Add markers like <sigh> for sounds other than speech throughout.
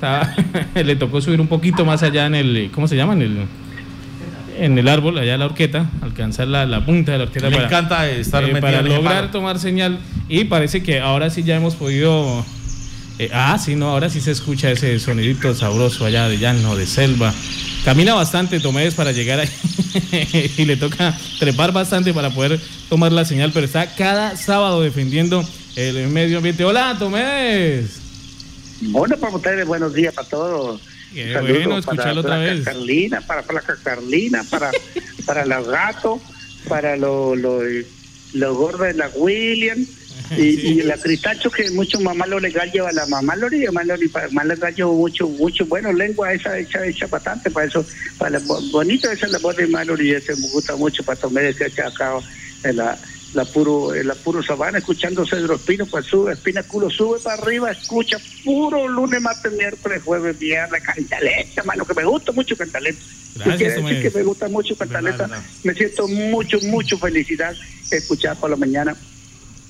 <laughs> le tocó subir un poquito más allá en el, ¿cómo se llama? En el, en el árbol, allá la horqueta, alcanzar la, punta de la horqueta. Me encanta estar eh, Para lograr tomar señal. Y parece que ahora sí ya hemos podido. Eh, ah, sí, no, ahora sí se escucha ese sonidito sabroso allá de llano, de selva. Camina bastante Tomés para llegar ahí <laughs> y le toca trepar bastante para poder tomar la señal, pero está cada sábado defendiendo el medio ambiente. Hola, Tomés. Bueno, para ustedes, buenos días para todos. Qué bueno escucharlo otra vez. Carlina, para Placa Carlina, para, para los gatos, para los lo, lo gordos de la William. Y, <laughs> la cristacho que mucho mamá lo legal lleva la mamá lo mamá lo mamá legal lleva mucho mucho bueno lengua esa hecha hecha bastante para eso para bonito esa la voz de Mallory ese me gusta mucho para tomar ese acá en la la puro, la puro sabana, escuchando Cedro Espino, pues sube, Espina Culo sube para arriba, escucha puro lunes, martes, miércoles, jueves, viernes, cantaleta, mano, que me gusta mucho cantaleta. Gracias, decir que me gusta mucho cantaleta, me siento mucho, mucho felicidad escuchar por la mañana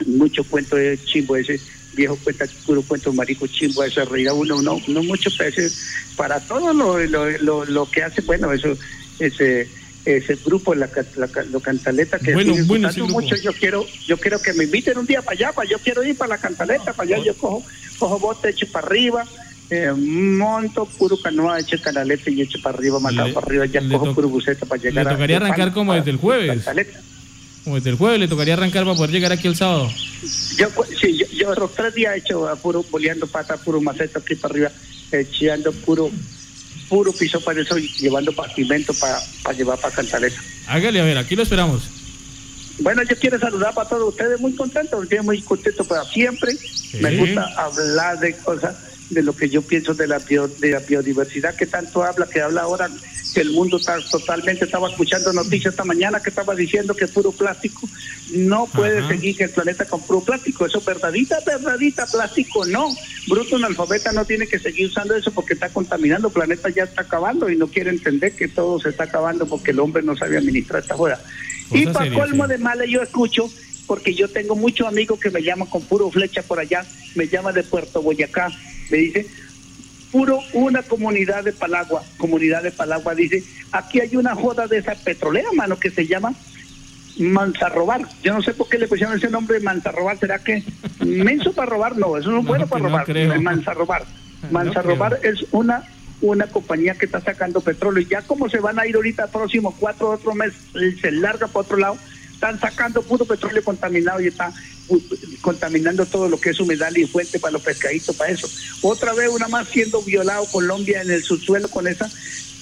mucho cuento de chimbo ese viejo cuenta puro cuento marico chimbo esa reír uno no no muchos peces para todo lo, lo, lo, lo que hace bueno eso ese ese grupo, la, la, la cantaleta que bueno, bueno, mucho. Yo quiero, yo quiero que me inviten un día para allá, para yo quiero ir para la cantaleta, para allá yo cojo, cojo bote, echo para arriba, eh, monto puro canoa, echo canaleta y echo para arriba, matado para arriba, ya cojo puro buceta para llegar. Le tocaría arrancar como desde el jueves. Como desde el jueves le tocaría arrancar para poder llegar aquí el sábado. Yo, sí, yo, yo los tres días he hecho puro boleando pata, puro maceta aquí para arriba, echando puro puro piso para eso y llevando pavimento para, para llevar para Cantaleta. Hágale, a ver, aquí lo esperamos. Bueno, yo quiero saludar para todos ustedes, muy contento, estoy muy contento para siempre. Me gusta hablar de cosas, de lo que yo pienso de la, de la biodiversidad que tanto habla, que habla ahora el mundo está totalmente, estaba escuchando noticias esta mañana que estaba diciendo que puro plástico. No puede seguir que el planeta con puro plástico, eso verdadita, verdadita, plástico no, bruto analfabeta no tiene que seguir usando eso porque está contaminando, el planeta ya está acabando y no quiere entender que todo se está acabando porque el hombre no sabe administrar esta joda. y para colmo de mala yo escucho porque yo tengo muchos amigos que me llaman con puro flecha por allá, me llama de Puerto Boyacá, me dice, puro una comunidad de Palagua, comunidad de Palagua, dice, aquí hay una joda de esa petrolera, mano, que se llama Manzarrobar. Yo no sé por qué le pusieron ese nombre Manzarrobar, ¿será que menso para robar? No, eso no es bueno para robar, Manzarrobar. Manzarrobar es una una compañía que está sacando petróleo y ya como se van a ir ahorita próximo cuatro otro mes se larga para otro lado están sacando puro petróleo contaminado y está contaminando todo lo que es humedal y fuente para los pescaditos, para eso. Otra vez una más siendo violado Colombia en el subsuelo con esa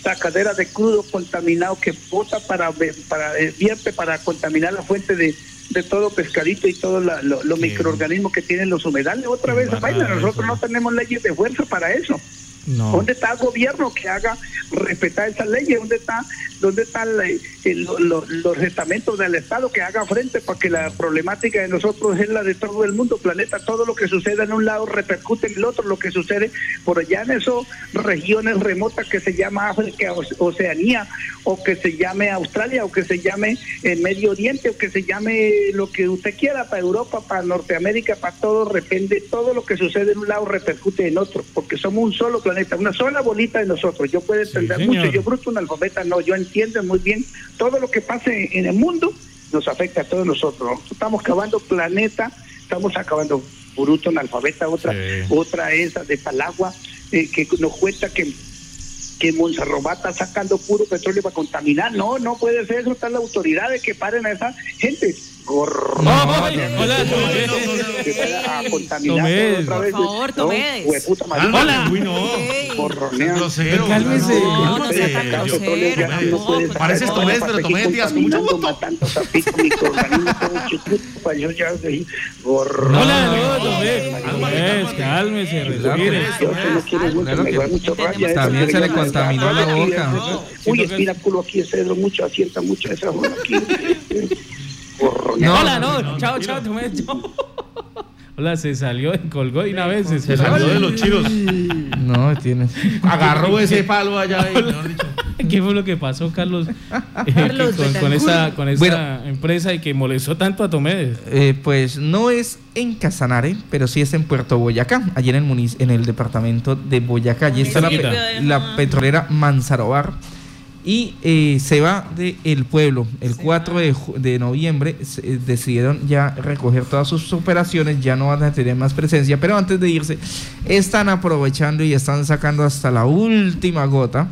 sacadera de crudo contaminado que bota para, para eh, vierte para contaminar la fuente de, de todo pescadito y todos los microorganismos que tienen los humedales. Otra vez, nosotros no tenemos leyes de fuerza para eso. ¿Dónde está el gobierno que haga respetar esas leyes? ¿Dónde está, dónde están los estamentos del Estado que haga frente para que la problemática de nosotros es la de todo el mundo, planeta? Todo lo que sucede en un lado repercute en el otro, lo que sucede por allá en esas regiones remotas que se llama África, Oceanía, o que se llame Australia, o que se llame el Medio Oriente, o que se llame lo que usted quiera, para Europa, para Norteamérica, para todo, depende, todo lo que sucede en un lado repercute en otro, porque somos un solo planeta una sola bolita de nosotros. Yo puedo entender mucho, yo bruto un alfabeta, no, yo entiendo muy bien todo lo que pase en el mundo nos afecta a todos nosotros. Estamos acabando planeta, estamos acabando bruto alfabeta otra, otra esa de Palagua, eh, que nos cuenta que que Monserrat está sacando puro petróleo para contaminar. No, no puede ser eso. Está la autoridad de que paren a esa gente. Gorro. No, hola, favor, Tomés. Hola. No. Grosero. Cálmese. No, no sea tan grosero. Pareces Tomés, pero Tomés digas con mucho gusto. Hola, no, Tomés. Cálmese, respire. También se le contaminó la boca. Uy, espira culo aquí, cedro mucho, asienta mucho esa boca aquí. <laughs> No, hola, no, chao, chao, Tomé, Hola, se salió, y colgó y una vez se, salió de los chiros. No, tiene. <laughs> Agarró ese palo allá y, <laughs> dicho. ¿Qué fue lo que pasó, Carlos? <laughs> eh, Carlos con, con esa, con esa Bueno. empresa y que molestó tanto a Tomedes. Eh, pues no es en Casanare, pero sí es en Puerto Boyacá, allí en el, en el departamento de Boyacá. Allí está la, la petrolera Manzarobar. Y eh, se va del pueblo. El 4 de, de noviembre se- eh, decidieron ya recoger todas sus operaciones, ya no van a tener más presencia, pero antes de irse están aprovechando y están sacando hasta la última gota.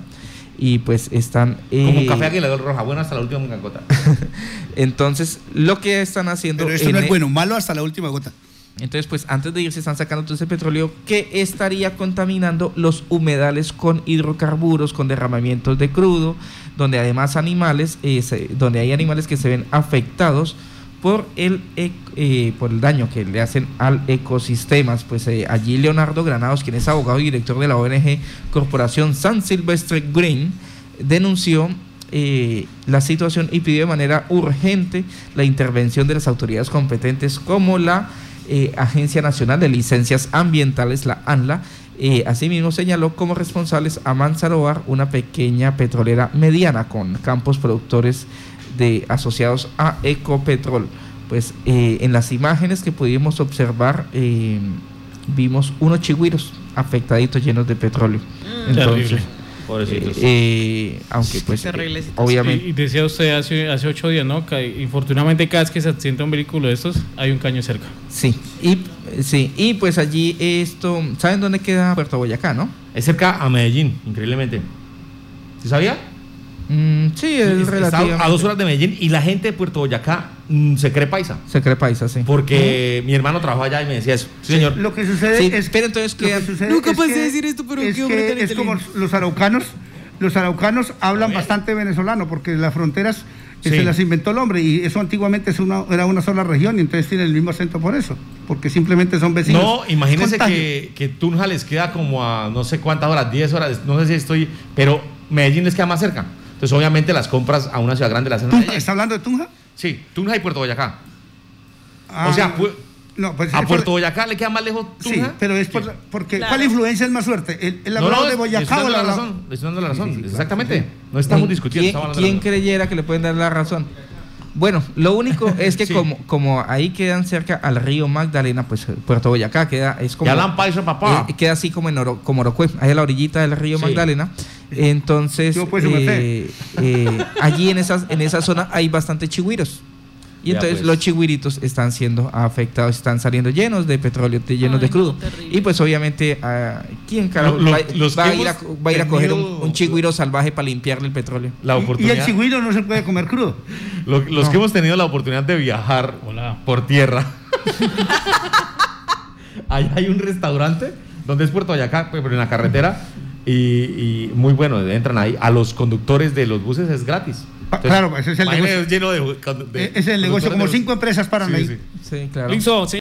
Y pues están... Como eh, café Aguilar Roja, bueno hasta la última gota. <laughs> Entonces, lo que están haciendo... Pero esto en no es e- bueno, malo hasta la última gota. Entonces, pues antes de irse están sacando todo ese petróleo que estaría contaminando los humedales con hidrocarburos, con derramamientos de crudo, donde además animales, eh, se- donde hay animales que se ven afectados por el, eh, por el daño que le hacen al ecosistemas. Pues eh, allí Leonardo Granados, quien es abogado y director de la ONG Corporación San Silvestre Green, denunció eh, la situación y pidió de manera urgente la intervención de las autoridades competentes como la eh, Agencia Nacional de Licencias Ambientales, la ANLA. Eh, asimismo señaló como responsables a Manzarobar, una pequeña petrolera mediana con campos productores de asociados a Ecopetrol. Pues eh, en las imágenes que pudimos observar eh, vimos unos chigüiros afectaditos llenos de petróleo. Entonces, Terrible. Pobrecitos. eh, eh, aunque pues Terrible eh, situación. obviamente Y, y decía usted hace, hace ocho días, ¿no? Que infortunadamente cada vez que se accidenta un vehículo de estos, hay un caño cerca. sí y sí y pues allí esto saben dónde queda Puerto Boyacá no Es cerca a Medellín, increíblemente. ¿Sí sabía? Mm, sí es relativamente a dos horas de Medellín y la gente de Puerto Boyacá mm, se cree paisa. se cree paisa sí Porque mi hermano trabajó allá y me decía eso. Sí, señor. Lo que sucede Sí, es pero entonces que sucede Nunca pensé que- decir esto, pero es qué hombre que es como los araucanos. Los araucanos hablan bastante venezolano porque las fronteras eh, Sí. se las inventó el hombre y eso antiguamente es una, era una sola región y entonces tienen el mismo acento por eso, porque simplemente son vecinos. No, imagínense Contagio. que, que Tunja les queda como a no sé cuántas horas, 10 horas, no sé si estoy, pero Medellín les queda más cerca. Entonces, obviamente, las compras a una ciudad grande las hacen. ¿Está hablando de Tunja? Sí, Tunja y Puerto Boyacá. Ah, o sea, pu- no, pues a Puerto por- Boyacá le queda más lejos Sí, Tunja. pero es por, porque Claro. ¿cuál influencia es más fuerte? ¿El, el No, no, de le Boyacá estoy o la razón. le estoy dando la razón. Sí, sí, claro, Exactamente. sí. No estamos ¿En discutiendo. ¿Quién, estamos creyera que le pueden dar la razón? Bueno, lo único <laughs> es que Sí. como, como ahí quedan cerca al río Magdalena, pues eh, Puerto Boyacá queda, es como... Ya la han paisa, papá. eh, queda así como en Oro, como Orocue, ahí a la orillita del río Sí. Magdalena. Entonces, pues, eh, eh, allí en, esas, en esa zona hay bastante chigüiros. Y Ya, entonces pues. los chigüiritos están siendo afectados, están saliendo llenos de petróleo, de- llenos de Ay, no, crudo. terrible. y pues obviamente, ah, ¿quién carajo Lo- lo- va, los va a ir a, va a ir a coger un, un chigüiro salvaje para limpiarle el petróleo? La Y- Y el oportunidad. chigüiro no se puede comer crudo. Lo- los que hemos tenido la oportunidad de viajar Hola. por tierra. <laughs> Ahí hay un restaurante donde es Puerto pues, pero en la carretera. Y, y muy bueno, entran ahí. A los conductores de los buses es gratis. Claro, ese es el negocio. lleno de, de es el negocio, como cinco empresas paran Sí, ahí. sí. Sí, claro. Listo,